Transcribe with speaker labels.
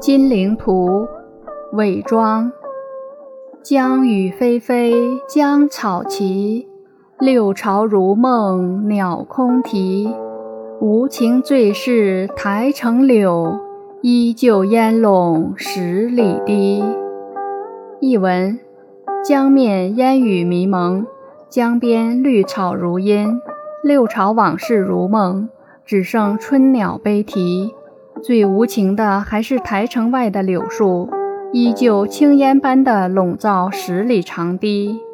Speaker 1: 金陵图，韦庄。江雨霏霏，江草齐，六朝如梦，鸟空啼。无情最是台城柳，依旧烟笼十里堤。译文：江面烟雨迷蒙，江边绿草如茵，六朝往事如梦，只剩春鸟悲啼。最无情的还是台城外的柳树。依旧青烟般的笼罩十里长堤。